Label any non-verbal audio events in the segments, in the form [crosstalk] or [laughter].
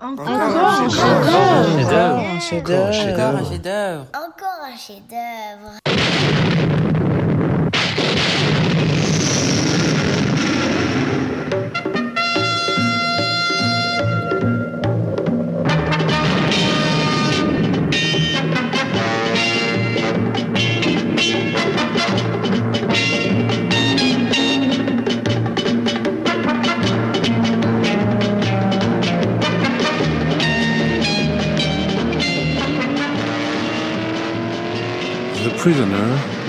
Encore un chef-d'œuvre. Un chef-d'œuvre. Encore un chef-d'œuvre. Encore un chef-d'œuvre. Prisoner,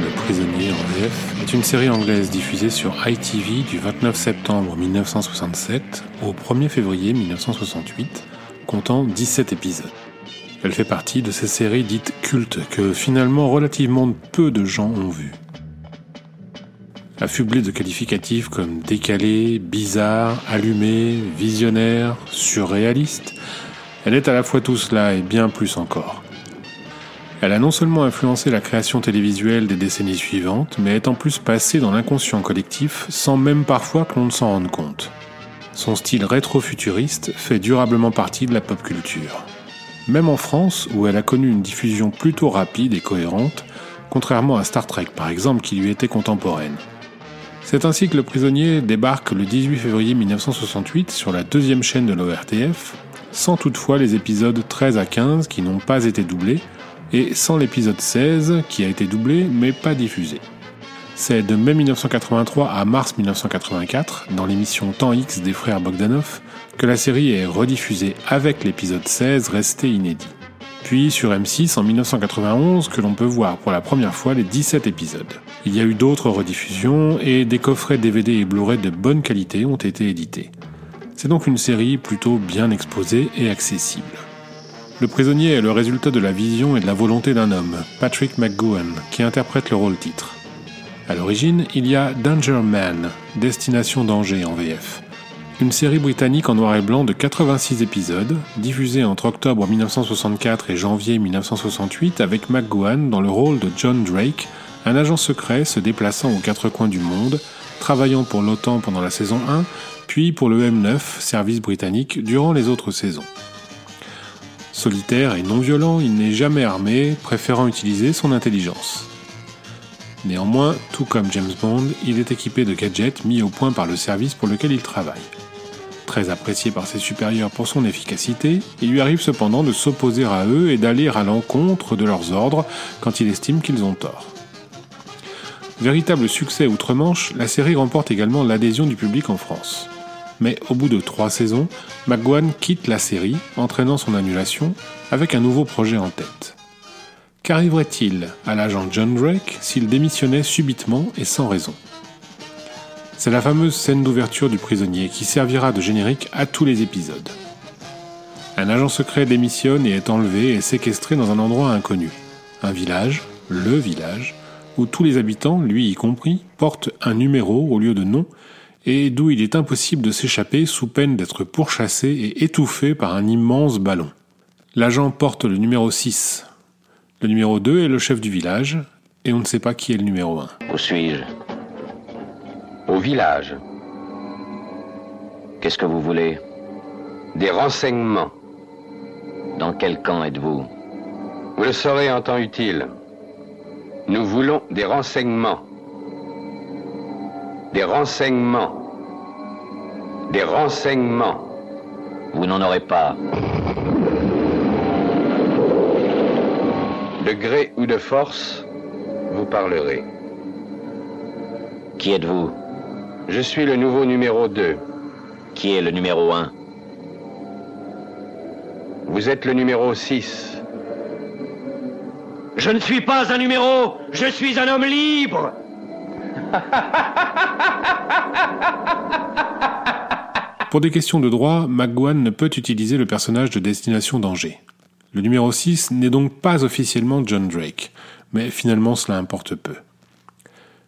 le prisonnier en VF, est une série anglaise diffusée sur ITV du 29 septembre 1967 au 1er février 1968, comptant 17 épisodes. Elle fait partie de ces séries dites cultes que finalement relativement peu de gens ont vues. Affublée de qualificatifs comme décalé, bizarre, allumé, visionnaire, surréaliste, elle est à la fois tout cela et bien plus encore. Elle a non seulement influencé la création télévisuelle des décennies suivantes, mais est en plus passée dans l'inconscient collectif sans même parfois que l'on ne s'en rende compte. Son style rétro-futuriste fait durablement partie de la pop culture. Même en France, où elle a connu une diffusion plutôt rapide et cohérente, contrairement à Star Trek par exemple qui lui était contemporaine. C'est ainsi que Le Prisonnier débarque le 18 février 1968 sur la deuxième chaîne de l'ORTF, sans toutefois les épisodes 13 à 15 qui n'ont pas été doublés, et sans l'épisode 16 qui a été doublé mais pas diffusé. C'est de mai 1983 à mars 1984, dans l'émission Temps X des frères Bogdanov, que la série est rediffusée avec l'épisode 16 resté inédit. Puis sur M6 en 1991 que l'on peut voir pour la première fois les 17 épisodes. Il y a eu d'autres rediffusions et des coffrets DVD et Blu-ray de bonne qualité ont été édités. C'est donc une série plutôt bien exposée et accessible. Le prisonnier est le résultat de la vision et de la volonté d'un homme, Patrick McGowan, qui interprète le rôle titre. À l'origine, il y a Danger Man, Destination Danger en VF. Une série britannique en noir et blanc de 86 épisodes, diffusée entre octobre 1964 et janvier 1968 avec McGowan dans le rôle de John Drake, un agent secret se déplaçant aux quatre coins du monde, travaillant pour l'OTAN pendant la saison 1, puis pour le M9, service britannique, durant les autres saisons. Solitaire et non violent, il n'est jamais armé, préférant utiliser son intelligence. Néanmoins, tout comme James Bond, il est équipé de gadgets mis au point par le service pour lequel il travaille. Très apprécié par ses supérieurs pour son efficacité, il lui arrive cependant de s'opposer à eux et d'aller à l'encontre de leurs ordres quand il estime qu'ils ont tort. Véritable succès outre-Manche, la série remporte également l'adhésion du public en France. Mais au bout de trois saisons, McGowan quitte la série, entraînant son annulation, avec un nouveau projet en tête. Qu'arriverait-il à l'agent John Drake s'il démissionnait subitement et sans raison? C'est la fameuse scène d'ouverture du prisonnier qui servira de générique à tous les épisodes. Un agent secret démissionne et est enlevé et séquestré dans un endroit inconnu. Un village, le village, où tous les habitants, lui y compris, portent un numéro au lieu de nom et d'où il est impossible de s'échapper sous peine d'être pourchassé et étouffé par un immense ballon. L'agent porte le numéro 6. Le numéro 2 est le chef du village, et on ne sait pas qui est le numéro 1. Où suis-je? Au village. Qu'est-ce que vous voulez? Des renseignements. Dans quel camp êtes-vous? Vous le saurez en temps utile. Nous voulons des renseignements. Des renseignements. Des renseignements. Vous n'en aurez pas. De gré ou de force, vous parlerez. Qui êtes-vous? Je suis le nouveau numéro 2. Qui est le numéro 1 Vous êtes le numéro 6. Je ne suis pas un numéro, je suis un homme libre. [laughs] Pour des questions de droit, McGowan ne peut utiliser le personnage de Destination Danger. Le numéro 6 n'est donc pas officiellement John Drake, mais finalement cela importe peu.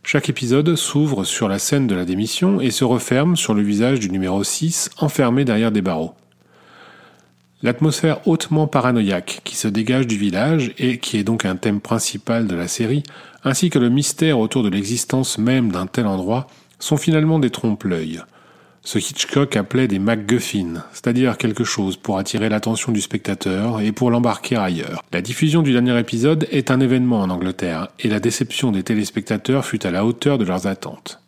Chaque épisode s'ouvre sur la scène de la démission et se referme sur le visage du numéro 6 enfermé derrière des barreaux. L'atmosphère hautement paranoïaque qui se dégage du village et qui est donc un thème principal de la série, ainsi que le mystère autour de l'existence même d'un tel endroit, sont finalement des trompe-l'œil. Ce Hitchcock appelait des MacGuffin, c'est-à-dire quelque chose pour attirer l'attention du spectateur et pour l'embarquer ailleurs. La diffusion du dernier épisode est un événement en Angleterre, et la déception des téléspectateurs fut à la hauteur de leurs attentes.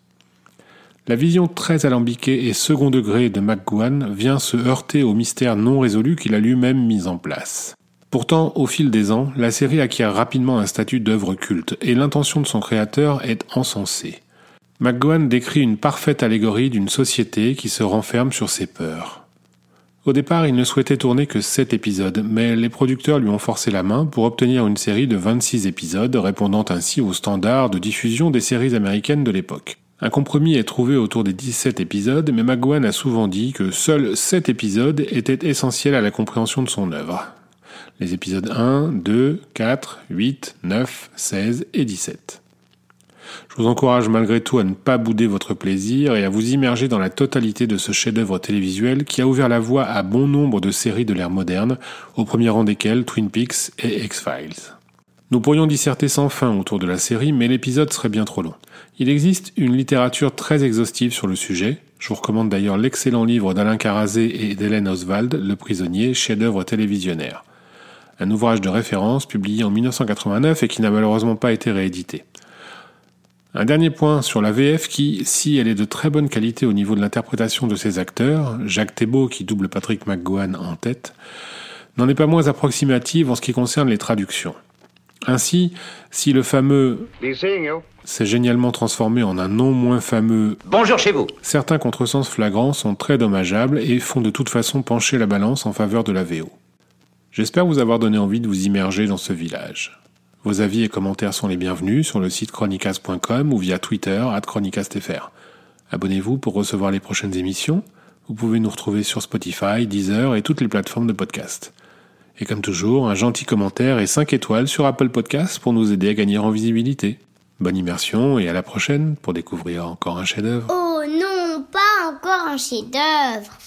La vision très alambiquée et second degré de McGowan vient se heurter au mystère non résolu qu'il a lui-même mis en place. Pourtant, au fil des ans, la série acquiert rapidement un statut d'œuvre culte, et l'intention de son créateur est encensée. McGowan décrit une parfaite allégorie d'une société qui se renferme sur ses peurs. Au départ, il ne souhaitait tourner que 7 épisodes, mais les producteurs lui ont forcé la main pour obtenir une série de 26 épisodes, répondant ainsi aux standards de diffusion des séries américaines de l'époque. Un compromis est trouvé autour des 17 épisodes, mais McGowan a souvent dit que seuls 7 épisodes étaient essentiels à la compréhension de son œuvre. Les épisodes 1, 2, 4, 8, 9, 16 et 17. Je vous encourage malgré tout à ne pas bouder votre plaisir et à vous immerger dans la totalité de ce chef-d'œuvre télévisuel qui a ouvert la voie à bon nombre de séries de l'ère moderne, au premier rang desquelles Twin Peaks et X-Files. Nous pourrions disserter sans fin autour de la série, mais l'épisode serait bien trop long. Il existe une littérature très exhaustive sur le sujet. Je vous recommande d'ailleurs l'excellent livre d'Alain Carazé et d'Hélène Oswald, Le prisonnier, chef-d'œuvre télévisionnaire. Un ouvrage de référence publié en 1989 et qui n'a malheureusement pas été réédité. Un dernier point sur la VF qui, si elle est de très bonne qualité au niveau de l'interprétation de ses acteurs, Jacques Thébault qui double Patrick McGowan en tête, n'en est pas moins approximative en ce qui concerne les traductions. Ainsi, si le fameux s'est génialement transformé en un non moins fameux Bonjour chez vous. Certains contresens flagrants sont très dommageables et font de toute façon pencher la balance en faveur de la VO. J'espère vous avoir donné envie de vous immerger dans ce village. Vos avis et commentaires sont les bienvenus sur le site chronicast.com ou via Twitter at chronicastfr. Abonnez-vous pour recevoir les prochaines émissions. Vous pouvez nous retrouver sur Spotify, Deezer et toutes les plateformes de podcast. Et comme toujours, un gentil commentaire et 5 étoiles sur Apple Podcasts pour nous aider à gagner en visibilité. Bonne immersion et à la prochaine pour découvrir encore un chef-d'œuvre. Oh non, pas encore un chef-d'œuvre.